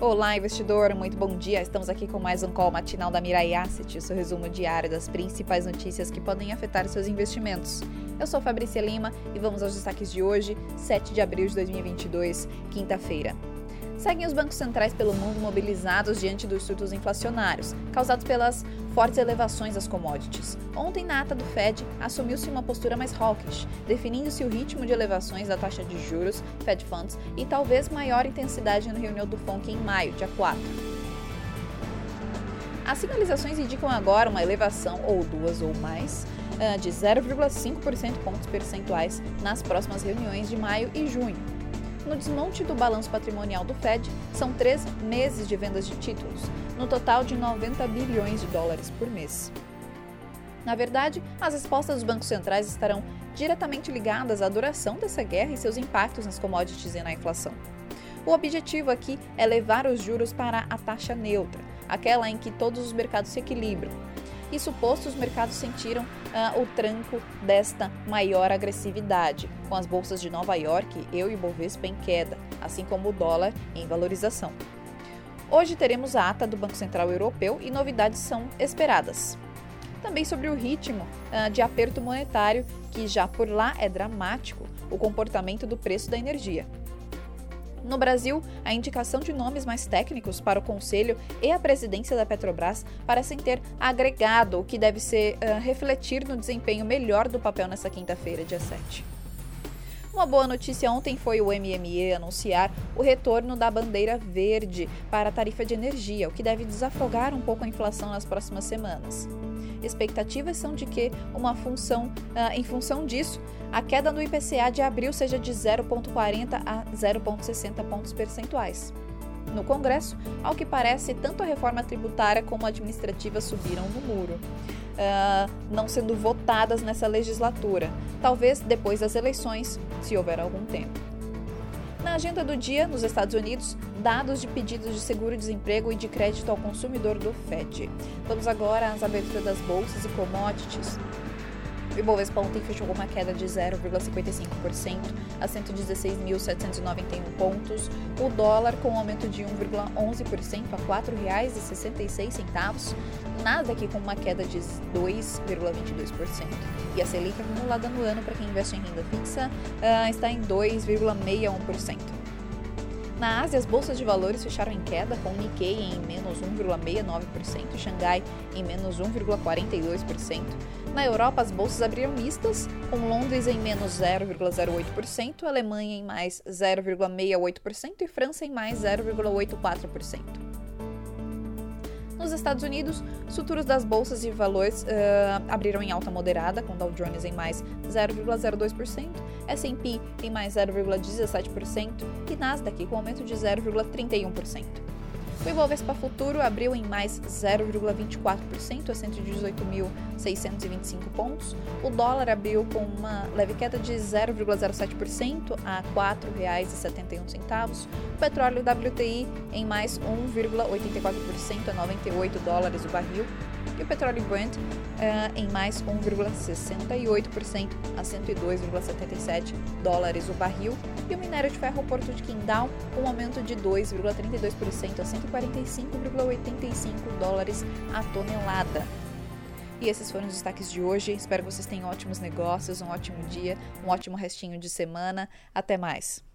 Olá, investidor, muito bom dia. Estamos aqui com mais um call matinal da Mirai Asset, o seu resumo diário das principais notícias que podem afetar seus investimentos. Eu sou Fabrícia Lima e vamos aos destaques de hoje, 7 de abril de 2022, quinta-feira. Seguem os bancos centrais pelo mundo mobilizados diante dos surtos inflacionários, causados pelas fortes elevações das commodities. Ontem, na ata do Fed, assumiu-se uma postura mais hawkish, definindo-se o ritmo de elevações da taxa de juros, Fed Funds, e talvez maior intensidade na reunião do FONC em maio, dia 4. As sinalizações indicam agora uma elevação, ou duas ou mais, ah, de 0,5% pontos percentuais nas próximas reuniões de maio e junho no desmonte do balanço patrimonial do Fed, são três meses de vendas de títulos, no total de 90 bilhões de dólares por mês. Na verdade, as respostas dos bancos centrais estarão diretamente ligadas à duração dessa guerra e seus impactos nas commodities e na inflação. O objetivo aqui é levar os juros para a taxa neutra, aquela em que todos os mercados se equilibram, isso posto, os mercados sentiram uh, o tranco desta maior agressividade, com as bolsas de Nova York, eu e Bovespa em queda, assim como o dólar em valorização. Hoje teremos a ata do Banco Central Europeu e novidades são esperadas. Também sobre o ritmo uh, de aperto monetário, que já por lá é dramático, o comportamento do preço da energia. No Brasil, a indicação de nomes mais técnicos para o Conselho e a presidência da Petrobras parecem ter agregado o que deve ser uh, refletir no desempenho melhor do papel nessa quinta-feira, dia 7. Uma boa notícia ontem foi o MME anunciar o retorno da bandeira verde para a tarifa de energia, o que deve desafogar um pouco a inflação nas próximas semanas. Expectativas são de que, uma função, uh, em função disso, a queda no IPCA de abril seja de 0,40 a 0,60 pontos percentuais. No Congresso, ao que parece, tanto a reforma tributária como a administrativa subiram no muro, uh, não sendo votadas nessa legislatura, talvez depois das eleições, se houver algum tempo. Na agenda do dia, nos Estados Unidos, dados de pedidos de seguro-desemprego e de crédito ao consumidor do FED. Vamos agora às aberturas das bolsas e commodities. O Ibovespa ontem fechou com uma queda de 0,55% a 116.791 pontos. O dólar com um aumento de 1,11% a R$ 4,66. Nasdaq com uma queda de 2,22%. E a Selic acumulada no ano para quem investe em renda fixa uh, está em 2,61%. Na Ásia, as bolsas de valores fecharam em queda, com Nikkei em menos 1,69%, Xangai em menos 1,42%. Na Europa, as bolsas abriram mistas, com Londres em menos 0,08%, Alemanha em mais 0,68% e França em mais 0,84%. Nos Estados Unidos, os futuros das bolsas de valores uh, abriram em alta moderada, com Dow Jones em mais 0,02%, S&P em mais 0,17% e Nasdaq com aumento de 0,31%. O Ibovespa Futuro abriu em mais 0,24% a 118.625 pontos. O dólar abriu com uma leve queda de 0,07% a R$ 4,71. O petróleo WTI em mais 1,84% a 98 dólares o barril e o petróleo Brent uh, em mais 1,68% a 102,77 dólares o barril e o minério de ferro Porto de Qingdao com um aumento de 2,32% a 145,85 dólares a tonelada. E esses foram os destaques de hoje. Espero que vocês tenham ótimos negócios, um ótimo dia, um ótimo restinho de semana. Até mais!